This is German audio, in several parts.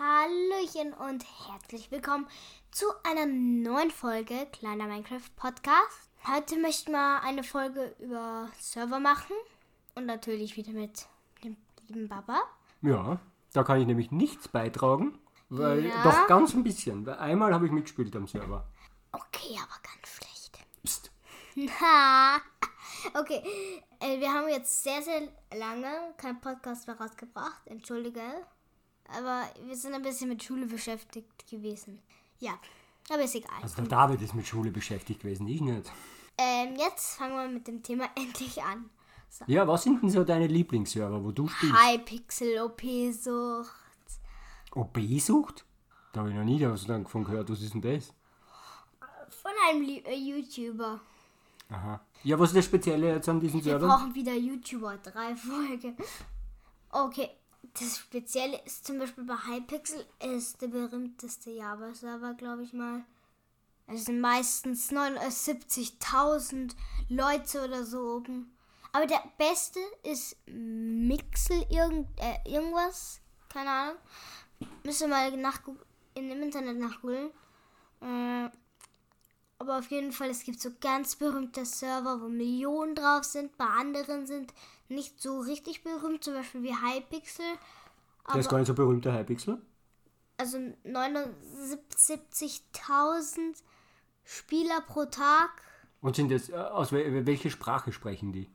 Hallöchen und herzlich willkommen zu einer neuen Folge Kleiner Minecraft Podcast. Heute möchten wir eine Folge über Server machen und natürlich wieder mit dem lieben Baba. Ja, da kann ich nämlich nichts beitragen, weil Ja. doch ganz ein bisschen, weil einmal habe ich mitgespielt am Server. Okay, aber ganz schlecht. Psst. Ha. okay, äh, wir haben jetzt sehr, sehr lange keinen Podcast mehr rausgebracht. Entschuldige. Aber wir sind ein bisschen mit Schule beschäftigt gewesen. Ja, aber ist egal. Also der David ist mit Schule beschäftigt gewesen, ich nicht. Ähm, jetzt fangen wir mit dem Thema endlich an. So. Ja, was sind denn so deine Lieblingsserver, wo du spielst? Hypixel, OP-Sucht. OB-Sucht? Da habe ich noch nie davon gehört, was ist denn das? Von einem äh, YouTuber. Aha. Ja, was ist das Spezielle jetzt an diesem Wir Server? brauchen wieder YouTuber, drei Folge. Okay, das Spezielle ist zum Beispiel bei Hypixel ist der berühmteste Java-Server, glaube ich mal. Es sind meistens 79.000 Leute oder so oben. Aber der beste ist Mixel irgend, äh, irgendwas. Keine Ahnung. Müsst ihr mal nachgu- in dem Internet nachgoogeln. Äh, aber auf jeden Fall, es gibt so ganz berühmte Server, wo Millionen drauf sind. Bei anderen sind nicht so richtig berühmt, zum Beispiel wie Hypixel. Der ist gar nicht so berühmt, der Hypixel. Also 79.000 Spieler pro Tag. Und sind das, äh, aus wel welche Sprache sprechen die?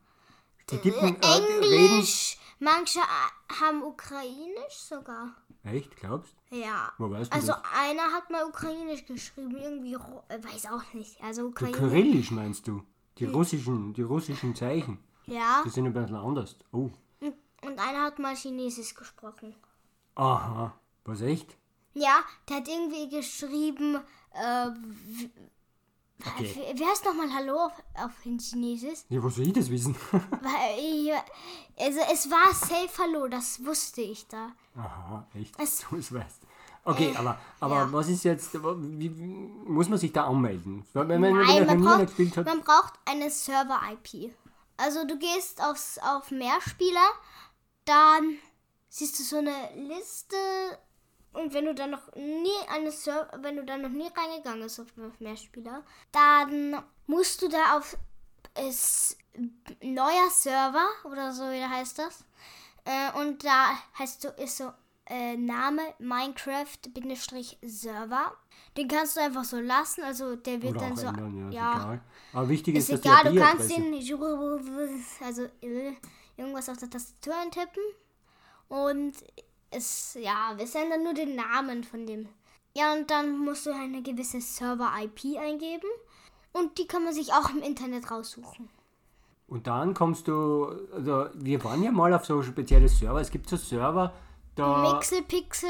Die Typen, äh, reden... Englisch. Manche äh, haben Ukrainisch sogar. Echt, glaubst Ja. Wo weißt du Also das? einer hat mal Ukrainisch geschrieben, irgendwie, äh, weiß auch nicht. Also Ukrainisch. Kyrillisch meinst du? Die russischen, die russischen Zeichen. Ja. Die sind ein bisschen anders. Oh. Und und einer hat mal Chinesisch gesprochen. Aha. Was echt? Ja, der hat irgendwie geschrieben, äh, Okay. wie heißt nochmal Hallo auf, auf Chinesisch? Ja, wo soll ich das wissen? Weil ich, also es war safe Hallo, das wusste ich da. Aha, echt? Es- du es weißt. Okay, aber, aber ja. was ist jetzt, wie, muss man sich da anmelden? Wenn man, wenn Nein, noch man braucht, man braucht eine Server-IP. Also du gehst aufs, auf Mehrspieler, dann siehst du so eine Liste und wenn du dann noch nie eine Ser wenn du dann noch nie reingegangen bist auf Mehrspieler, dann musst du da auf es neuer Server oder so wie heißt das. Äh, und da heißt so ist so äh, Name Minecraft-Server. Den kannst du einfach so lassen, also der wird Oder dann so ändern, ja, ja, egal. Aber wichtig ist, ist dass egal, du kannst den also äh, irgendwas auf der Tastatur eintippen und es ja, wir senden dann nur den Namen von dem. Ja, und dann musst du eine gewisse Server-IP eingeben und die kann man sich auch im Internet raussuchen. Und dann kommst du, also wir waren ja mal auf so spezielle Server. Es gibt so Server, da. Mixel, Pixel,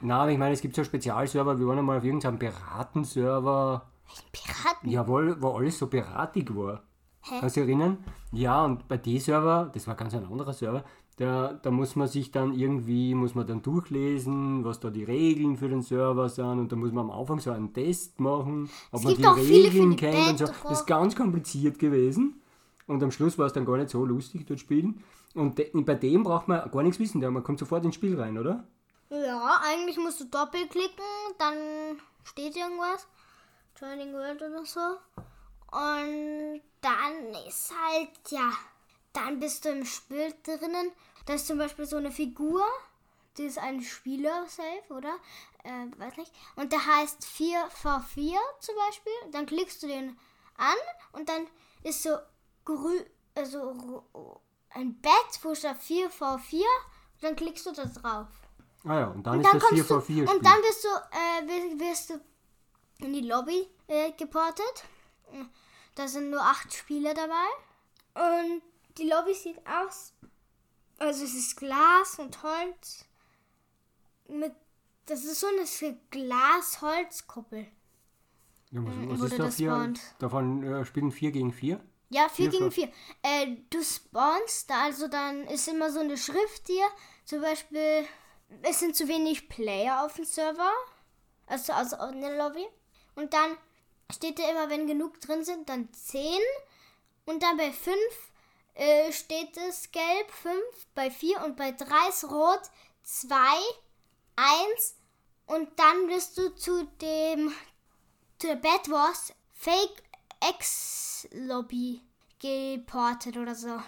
Na, ich meine, es gibt so Spezialserver. Wir waren einmal auf irgendeinem Piratenserver. Piraten. Jawohl, wo alles so piratig war. Hä? Kannst du dich erinnern? Ja, und bei dem Server, das war ganz ein anderer Server, da, da muss man sich dann irgendwie, muss man dann durchlesen, was da die Regeln für den Server sind und da muss man am Anfang so einen Test machen, ob man gibt die Regeln kennt und so. Das ist ganz kompliziert gewesen und am Schluss war es dann gar nicht so lustig dort spielen. Und de, bei dem braucht man gar nichts wissen, man kommt sofort ins Spiel rein, oder? Ja, eigentlich musst du doppelklicken, dann steht irgendwas. Joining World oder so. Und dann ist halt, ja, dann bist du im Spiel drinnen. Da ist zum Beispiel so eine Figur, die ist ein Spieler safe, oder? Äh, weiß nicht. Und der heißt 4v4 zum Beispiel. Dann klickst du den an und dann ist so grün, also ein Bett, wo steht 4v4. Und dann klickst du da drauf. Ah ja, und dann Und ist dann das kommst 4 du, v 4 und dann wirst du, äh, wirst, du in die Lobby äh, geportet. Da sind nur acht Spieler dabei. Und die Lobby sieht aus, also es ist Glas und Holz. Mit, das ist so eine Glas-Holz-Kuppel. Ja, was, was wurde ist da vier, davon äh, spielen 4 gegen 4? Ja, 4 Vier gegen von- 4. Äh, du spawnst, also dann ist immer so eine Schrift hier. Zum Beispiel, es sind zu wenig Player auf dem Server. Also, also in der Lobby. Und dann steht da immer, wenn genug drin sind, dann 10. Und dann bei 5 äh, steht es gelb 5, bei 4 und bei 3 ist rot 2, 1 Und dann wirst du zu dem, zu der Bad Wars Fake X Lobby geportet oder so.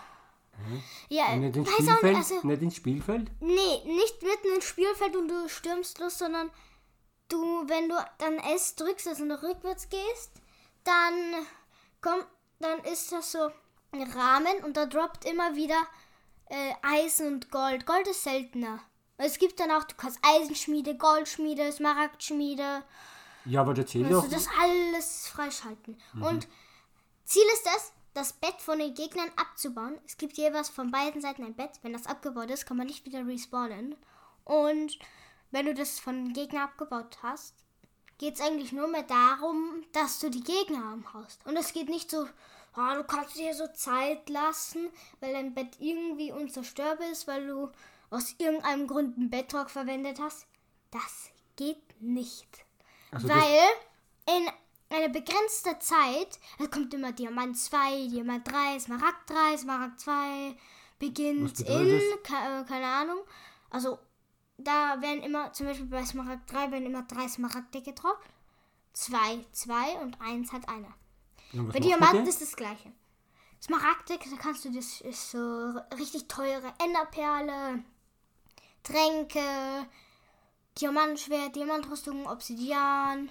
Ja, nicht ins weiß auch Spielfeld? nicht, also, Nicht ins Spielfeld? nee, nicht mitten ins Spielfeld und du stürmst los, sondern du, wenn du dann S drückst, also nach rückwärts gehst, dann kommt, dann ist das so ein Rahmen und da droppt immer wieder äh, Eisen und Gold. Gold ist seltener. Es gibt dann auch, du kannst Eisenschmiede, Goldschmiede, Smaragdschmiede, Ja, aber erzähl kannst doch. du das alles freischalten. Und Ziel ist es, das Bett von den Gegnern abzubauen. Es gibt jeweils von beiden Seiten ein Bett. Wenn das abgebaut ist, kann man nicht wieder respawnen. Und wenn du das von den Gegnern abgebaut hast, geht es eigentlich nur mehr darum, dass du die Gegner am hast. Und es geht nicht so, ah, du kannst dir so Zeit lassen, weil dein Bett irgendwie unzerstörbar ist, weil du aus irgendeinem Grund ein Bettrock verwendet hast. Das geht nicht. Also weil in einer begrenzten Zeit, es kommt immer Diamant 2, Diamant 3, Smaragd 3, Smaragd 2, beginnt in, ke äh, keine Ahnung. Also da werden immer, zum Beispiel bei Smaragd 3 werden immer drei Smaragde gedroppt. Zwei, zwei und eins hat einer. Ja, Bei Diamanten ist das gleiche. Smaragde, da kannst du das so richtig teure Enderperle, Tränke, Diamantschwert, Diamantrüstung, Obsidian.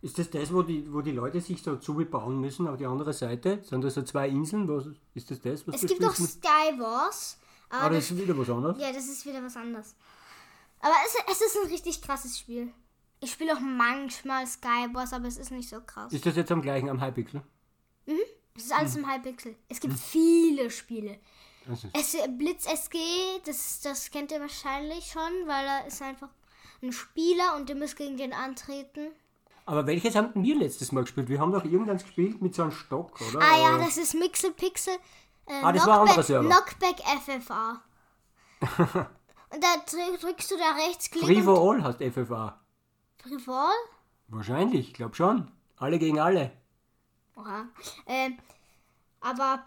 Ist das das, wo die, wo die Leute sich so zubauen müssen auf die andere Seite? Sind das so zwei Inseln? Was, ist das das, was Es gibt spielst? Sky Wars. Ah, Aber das ist wieder was anderes. Ja, das ist wieder was anderes. Aber es, es ist ein richtig krasses Spiel. Ich spiele auch manchmal Skywars, aber es ist nicht so krass. Ist das jetzt am gleichen, am Hypixel? Es ist alles im Hypixel. Es gibt viele Spiele. Es, Blitz SG, das, das kennt ihr wahrscheinlich schon, weil da ist einfach ein Spieler und ihr müsst gegen den antreten. aber welches haben wir letztes Mal gespielt? Wir haben doch irgendeins gespielt mit so einem Stock, oder? Ah ja, Äh, das ist Mixel Pixel. Äh, Ah, das war ein anderer Server. Knockback FFA. und da drück- drückst du da rechts Klick Free for All heißt FFA. Frivol? Wahrscheinlich, ich glaube schon. Alle gegen alle. Oha. Ähm, aber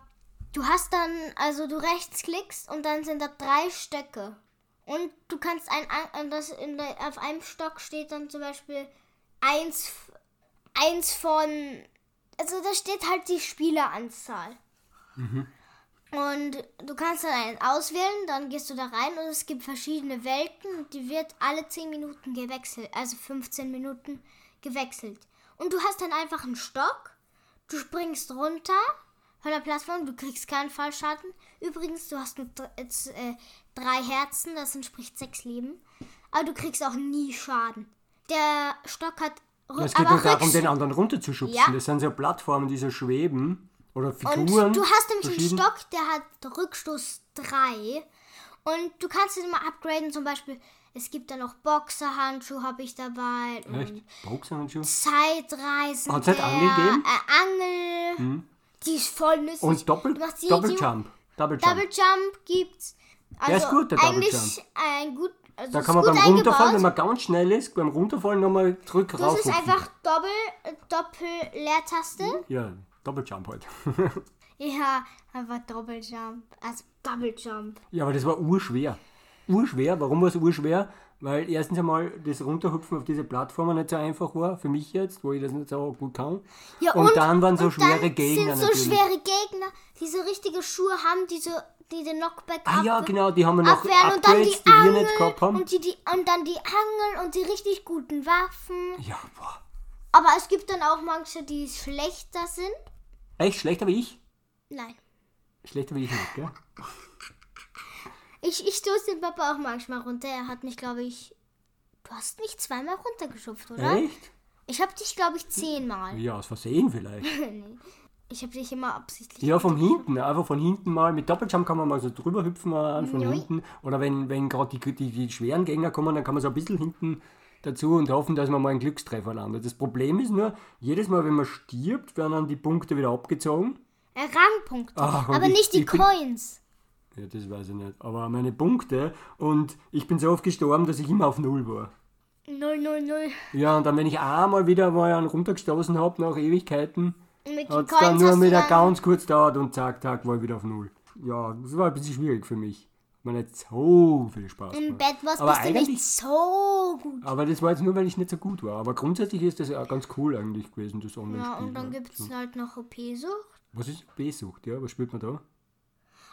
du hast dann, also du rechtsklickst und dann sind da drei Stöcke. Und du kannst ein, ein das in der, auf einem Stock steht dann zum Beispiel eins, eins von, also da steht halt die Spieleranzahl. Und du kannst dann einen auswählen, dann gehst du da rein und es gibt verschiedene Welten und die wird alle 10 Minuten gewechselt, also 15 Minuten gewechselt. Und du hast dann einfach einen Stock, du springst runter von der Plattform, du kriegst keinen Fallschaden. Übrigens, du hast nur äh, drei Herzen, das entspricht sechs Leben. Aber du kriegst auch nie Schaden. Der Stock hat rü- Es geht nur darum, den anderen runterzuschubsen. Ja. Das sind so Plattformen, die so schweben. Oder Und Figuren. du hast nämlich einen. Stock, der hat Rückstoß 3. Und du kannst ihn immer upgraden. Zum Beispiel, es gibt da noch Boxerhandschuhe, habe ich dabei. Echt? Und Boxhandschuhe? Zeitreisen. Hat's nicht der, Angel gegeben? Äh, Angel. Die ist voll nützlich. Und Doppel, machst die- Doppeljump. Doppeljump. Double Jump gibt's. Also ist gut, der Double eigentlich Jump. ein gut. Also Da kann man beim Runterfallen, wenn man ganz schnell ist, beim Runterfallen nochmal zurück Das rauf. ist einfach Doppel, Doppel-Leertaste. Ja, Doppeljump halt. Ja, einfach Doppeljump. Also Double Jump. ja, aber das war urschwer. Urschwer. Warum war es urschwer? Weil erstens einmal das Runterhüpfen auf diese Plattformen nicht so einfach war, für mich jetzt, wo ich das nicht so gut kann. Ja, und, dann waren so und schwere dann Gegner sind so natürlich. schwere Gegner, die so richtige Schuhe haben, die, so, die den Knockback Ah ja, genau, die haben wir noch abwehren und dann die die, wir Angel nicht gehabt haben. und, die, die, und dann die Angel und die richtig guten Waffen. Ja, boah. Aber es gibt dann auch manche, die schlechter sind. Echt schlechter wie ich? Nein. Schlechter wie ich nicht, gell? Ich, ich stoße den Papa auch manchmal runter. Er hat mich, glaube ich. Du hast mich zweimal runtergeschupft, oder? Echt? Ich habe dich, glaube ich, zehnmal. Ja, aus Versehen vielleicht. Ich habe dich immer absichtlich. Ja, von hinten, einfach von hinten mal. Mit Doppeljump kann man mal so drüber hüpfen äh, von Joi. hinten. Oder wenn, wenn gerade die, die, die schweren Gegner kommen, dann kann man so ein bisschen hinten dazu und hoffen, dass man mal einen Glückstreffer landet. Das Problem ist nur, jedes Mal, wenn man stirbt, werden dann die Punkte wieder abgezogen. Äh, Rangpunkte. Ach, aber ich- nicht die Coins. Ja, das weiß ich nicht. Aber meine Punkte und ich bin so oft gestorben, dass ich immer auf Null war. 000. Ja, und dann, wenn ich einmal wieder mal einen runtergestoßen habe, nach Ewigkeiten, hat es dann nur wieder dann, ganz kurz dauert und zack, zack, war ich wieder auf Null. Ja, das war ein bisschen schwierig für mich. Hat mir nicht so viel Spaß Im. Bett was Aber bist du eigentlich- nicht so gut. Aber das war jetzt nur, weil ich nicht so gut war. Aber grundsätzlich ist das ja ganz cool eigentlich gewesen, das Online-Spiel. Ja, und dann gibt es halt noch OP-Sucht. Was ist B-Sucht, ja? Was spielt man da?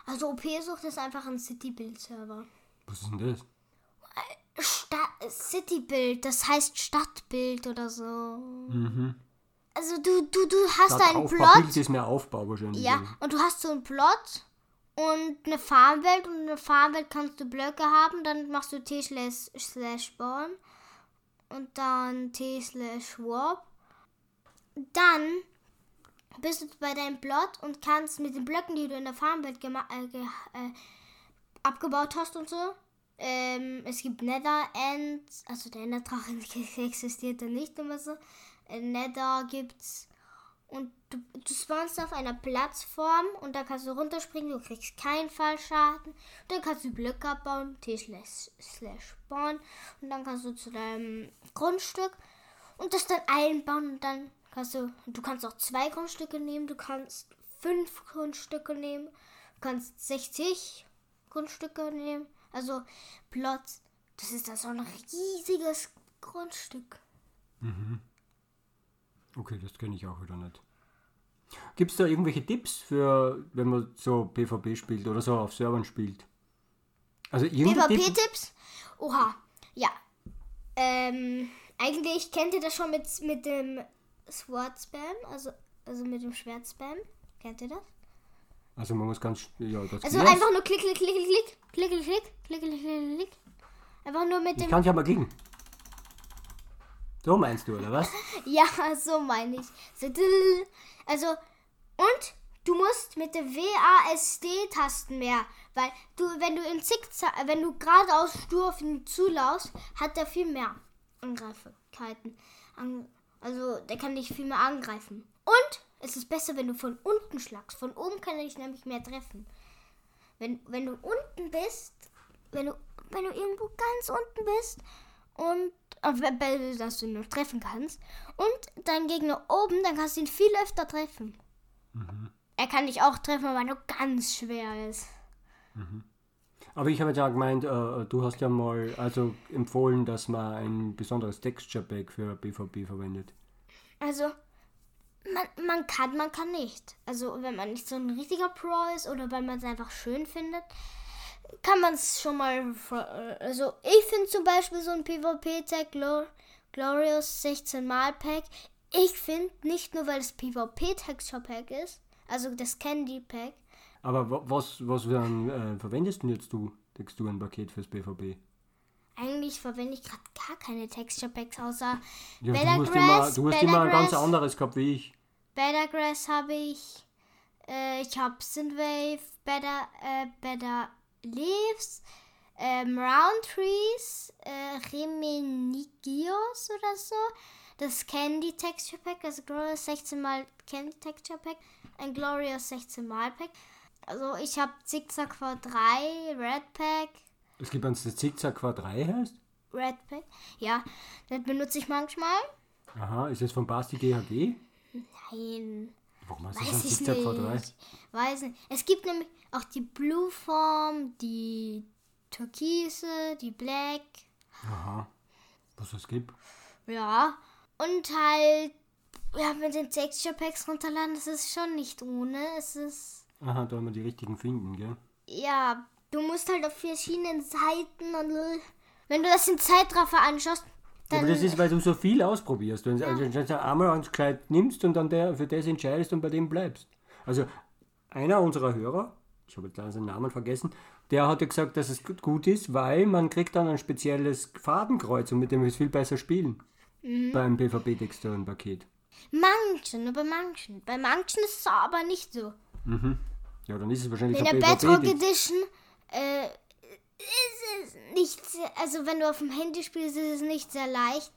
Also OP-Sucht ist einfach ein City-Build-Server. Was ist denn das? Sta City-Build, das heißt Stadtbild oder so. Mhm. Also du, du, du hast Statt einen Aufbau, Bild Plot. ist mehr Aufbau wahrscheinlich. Ja, und du hast so einen Plot und eine Farmwelt und in der Farmwelt kannst du Blöcke haben, dann machst du T slash slash spawn und dann T slash warp. Dann bist du bei deinem Plot und kannst mit den Blöcken, die du in der Farmwelt äh, äh, abgebaut hast und so. Ähm, es gibt Nether Ends, also der Netherdrache existiert da nicht immer so. Nether gibt's und du, du spawnst auf einer Plattform und da kannst du runterspringen, du kriegst keinen Fallschaden. Dann kannst du Blöcke abbauen, T slash slash spawn und dann kannst du zu deinem Grundstück und das dann einbauen und dann kannst du, du kannst auch zwei Grundstücke nehmen, du kannst fünf Grundstücke nehmen, du kannst 60 Grundstücke nehmen, also Plots, das ist dann so ein riesiges Grundstück. Okay, das kenne ich auch wieder nicht. Gibt es da irgendwelche Tipps für, wenn man so PvP spielt oder so auf Servern spielt? Also? PvP-Tipps? Oha, ja. Ähm, eigentlich kennt ihr das schon mit, mit dem Sword Spam, also, also mit dem Schwert Spam. Kennt ihr das? Also man muss ganz, ja, das Also ja, einfach nur klick, klick, klick, klick, klick, klick, klick, klick, klick, klick. Einfach nur mit Ich dem. kann ja mal klicken. So meinst du, oder was? Ja, so meine ich. So. Also, und du musst mit den WASD-Tasten mehr. Weil du, wenn du in Zickzack, wenn du geradeaus stur auf ihn zulaufst, hat er viel mehr Angreifbarkeiten. An, also, der kann dich viel mehr angreifen. Und es ist besser, wenn du von unten schlagst. Von oben kann er dich nämlich mehr treffen. Wenn, wenn du unten bist, wenn du, wenn du irgendwo ganz unten bist und Bälle, dass du ihn noch treffen kannst und dein Gegner oben, dann kannst du ihn viel öfter treffen. Er kann dich auch treffen, aber nur ganz schwer ist. Aber ich habe ja gemeint, äh, du hast ja mal also empfohlen, dass man ein besonderes Texture Pack für PvP verwendet. Also, man, man kann, man kann nicht. Also, wenn man nicht so ein richtiger Pro ist oder weil man es einfach schön findet, kann man es schon mal. äh, Also, ich finde zum Beispiel so ein PvP-Tag Glor Glorious 16 Mal Pack. Ich finde nicht nur, weil es PvP-Texture Pack ist, also das Candy Pack, Aber wa- was, was äh, verwendest denn jetzt du Texturenpaket fürs PvP? Eigentlich verwende ich gerade gar keine Texture Packs, außer Ja, Better du hast, Grass, immer, du hast immer ein ganz anderes gehabt wie ich. Better Grass habe ich. Äh, ich habe Synthwave, Better, äh, Better Leaves, ähm, Round Trees, äh, Remenigios oder so. Das Candy Texture Pack, also Glorious 16 mal Candy Texture Pack, ein Glorious 16 mal Pack. Also ich habe Zickzack V3, Red Pack, Es gibt eins, das Zickzack V3 heißt. Red Pack. Ja, das benutze ich manchmal. Aha, ist das von Basti GHG? Nein. Warum hast du so ein Weiß ich Zickzack nicht. V3? Weiß nicht. Es gibt nämlich auch die Blue Form, die Türkise, die Black. Aha. Was es gibt? Ja. Und halt, ja, mit den Texture Packs runterladen, das ist schon nicht ohne. Es ist, Aha, da haben wir die richtigen finden, gell? ja, du musst halt auf verschiedenen Seiten und wenn du das in Zeitraffer anschaust, Ja, dann. aber das ist, weil du so viel ausprobierst. Wenn also, wenn du einmal eins gescheit nimmst und dann der, für das entscheidest und bei dem bleibst. Also einer unserer Hörer, ich habe jetzt leider seinen Namen vergessen, der hatte gesagt, dass es gut- ist, weil man kriegt dann ein spezielles Fadenkreuz und mit dem ist viel besser spielen. Mhm. Beim PvP-Texturen-Paket. manchen, bei manchen. Bei manchen ist es aber nicht so. Ja, dann ist es wahrscheinlich In der Bedrock PvP. Edition äh, ist es nicht sehr, also wenn du auf dem Handy spielst, ist es nicht sehr leicht,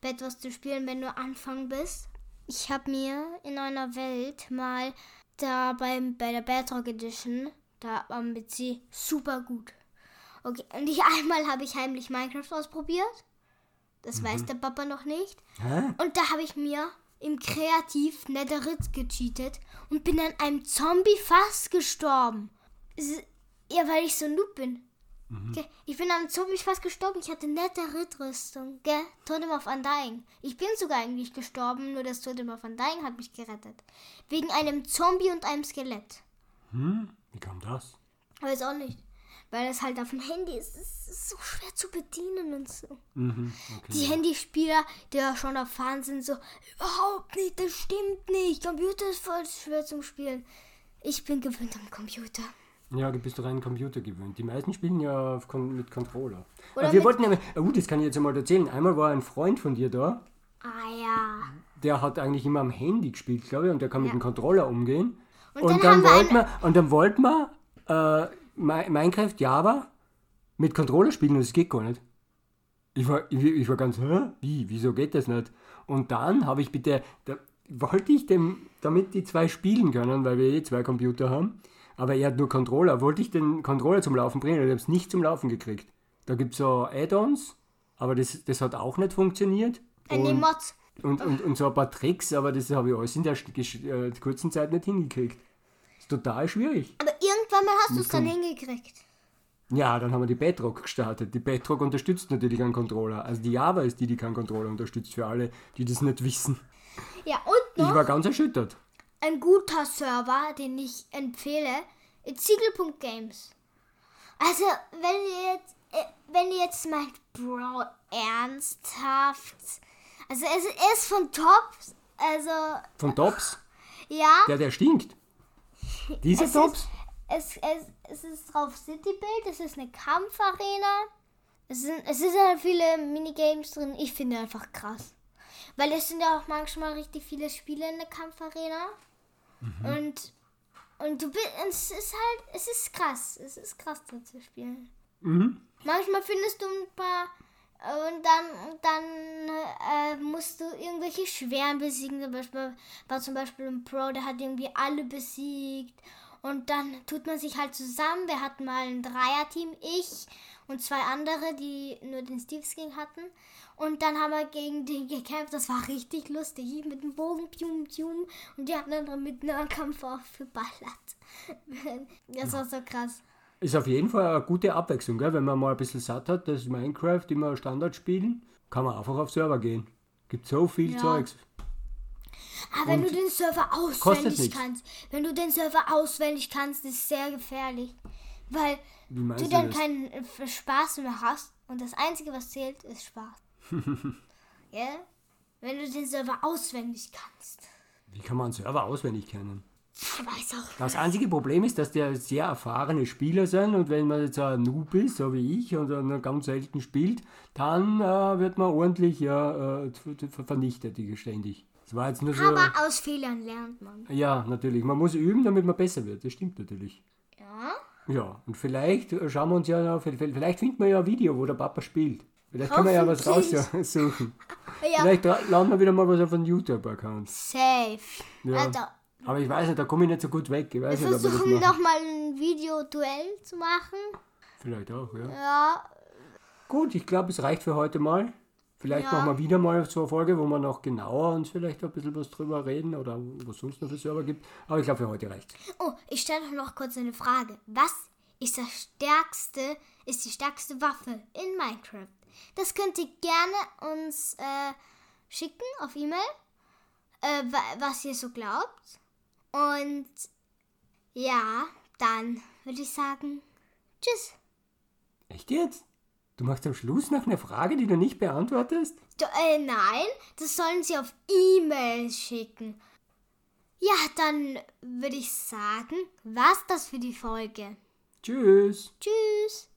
Bedwars zu spielen, wenn du Anfang bist. Ich habe mir in einer Welt mal da beim, bei der Bedrock Edition, da am PC, super gut. Okay, und ich einmal habe ich heimlich Minecraft ausprobiert. Das weiß der Papa noch nicht. Hä? Und da habe ich mir im Kreativ Netherite gecheatet und bin an einem Zombie fast gestorben. Ja, weil ich so ein Noob bin. Okay, ich bin am Zombies fast gestorben. Ich hatte nette Rittrüstung. Gell? Totem of Undying. Ich bin sogar eigentlich gestorben, nur das Totem of Undying hat mich gerettet. Wegen einem Zombie und einem Skelett. Hm? Wie kam das? Weiß auch nicht. Weil es halt auf dem Handy ist. Es ist so schwer zu bedienen und so. Mhm, okay. Die Handyspieler, die ja schon erfahren sind, so, überhaupt nicht, das stimmt nicht. Computer ist voll schwer zum Spielen. Ich bin gewöhnt am Computer. Ja, du bist doch den Computer gewöhnt. Die meisten spielen ja auf Kon mit Controller. Oder Aber wir mit- wollten ja, oh, gut, das kann ich jetzt einmal erzählen. Einmal war ein Freund von dir da, Ah ja. der hat eigentlich immer am Handy gespielt, glaube ich, und der kann mit dem Controller umgehen. Und Und, dann dann, wir wollten wir, und dann wollten wir äh, Minecraft Java mit Controller spielen und es geht gar nicht. Ich war, ich, ich war ganz, hä? Wie? Wieso geht das nicht? Und dann habe ich bitte, da wollte ich dem, damit die zwei spielen können, weil wir eh zwei Computer haben, aber er hat nur Controller, wollte ich den Controller zum Laufen bringen und ich habe es nicht zum Laufen gekriegt. Da gibt es so Add-ons, aber das, das hat auch nicht funktioniert. Und- und, und, und so ein paar Tricks, aber das habe ich alles in der äh, kurzen Zeit nicht hingekriegt. Ist total schwierig. Aber irgendwann mal hast du es dann hingekriegt. Ja, dann haben wir die Bedrock gestartet. Die Bedrock unterstützt natürlich einen Controller. Also die Java ist die, die keinen Controller unterstützt, für alle, die das nicht wissen. Ja, und Ich noch war ganz erschüttert. ein guter Server, den ich empfehle, ist Siegel.games. Also, wenn ihr jetzt, äh, wenn ihr jetzt meint, Bro, ernsthaft. Also, es ist von Tops, also, Von Tops, ja. der, der stinkt. Dieser Es Tops? Es, es, es ist drauf Citybuild, es ist eine Kampfarena. Es sind, es sind halt viele Minigames drin. Ich finde einfach krass. Weil es sind ja auch manchmal richtig viele Spiele in der Kampfarena. Und, und du bist, es ist halt, es ist krass. Es ist krass da zu spielen. Mhm. Manchmal findest du ein paar und dann, und dann äh, musst du irgendwelche schweren besiegen. Zum Beispiel war zum Beispiel ein Pro, der hat irgendwie alle besiegt. Und dann tut man sich halt zusammen. Wir hatten mal ein Dreierteam, ich und zwei andere, die nur den Steve-Skin hatten. Und dann haben wir gegen den gekämpft. Das war richtig lustig. Mit dem Bogen, pium, pium. Und die anderen mit Nahkampf aufgeballert. Das war so krass. Ist auf jeden Fall eine gute Abwechslung, gell? wenn man mal ein bisschen satt hat, das Minecraft immer Standard spielen, kann man einfach auf Server gehen. Gibt so viel Ja. Zeugs. Aber wenn Und du den Server auswendig kannst, wenn du den Server auswendig kannst, ist sehr gefährlich. Weil du dann das? keinen äh, Spaß mehr hast und das Einzige, was zählt, ist Spaß. ja? Wenn du den Server auswendig kannst. Wie kann man einen Server auswendig kennen? Ich weiß auch. Das einzige Problem ist, dass der sehr erfahrene Spieler sind und wenn man jetzt ein Noob ist, so wie ich, und dann ganz selten spielt, dann äh, wird man ordentlich ja, äh, ver- ver- vernichtet, die ständig. Das war jetzt nur so. Aber aus Fehlern lernt man. Ja, natürlich. Man muss üben, damit man besser wird. Das stimmt natürlich. Ja? Ja, und vielleicht schauen wir uns ja noch, vielleicht finden wir ja ein Video, wo der Papa spielt. Vielleicht können wir ja was raussuchen. Ja. Vielleicht laden wir wieder mal was auf einen YouTube-Account. Safe. Ja. Also, Aber ich weiß nicht, da komme ich nicht so gut weg. Ich weiß wir nicht, versuchen nochmal ein Video-Duell zu machen. Vielleicht auch, ja. Ja, Gut, ich glaube, es reicht für heute mal. Vielleicht Ja. machen wir wieder mal so eine Folge, wo wir noch genauer uns vielleicht ein bisschen was drüber reden oder was es sonst noch für Server gibt. Aber ich glaube, für heute reicht Oh, ich stelle doch noch kurz eine Frage. Was ist das stärkste, ist die stärkste Waffe in Minecraft? Das könnt ihr gerne uns äh, schicken auf E-Mail, äh, wa- was ihr so glaubt. Und ja, dann würde ich sagen, tschüss. Echt jetzt? Du machst am Schluss noch eine Frage, die du nicht beantwortest? Du, äh, nein, das sollen sie auf E-Mail schicken. Ja, dann würde ich sagen, was das für die Folge. Tschüss. Tschüss.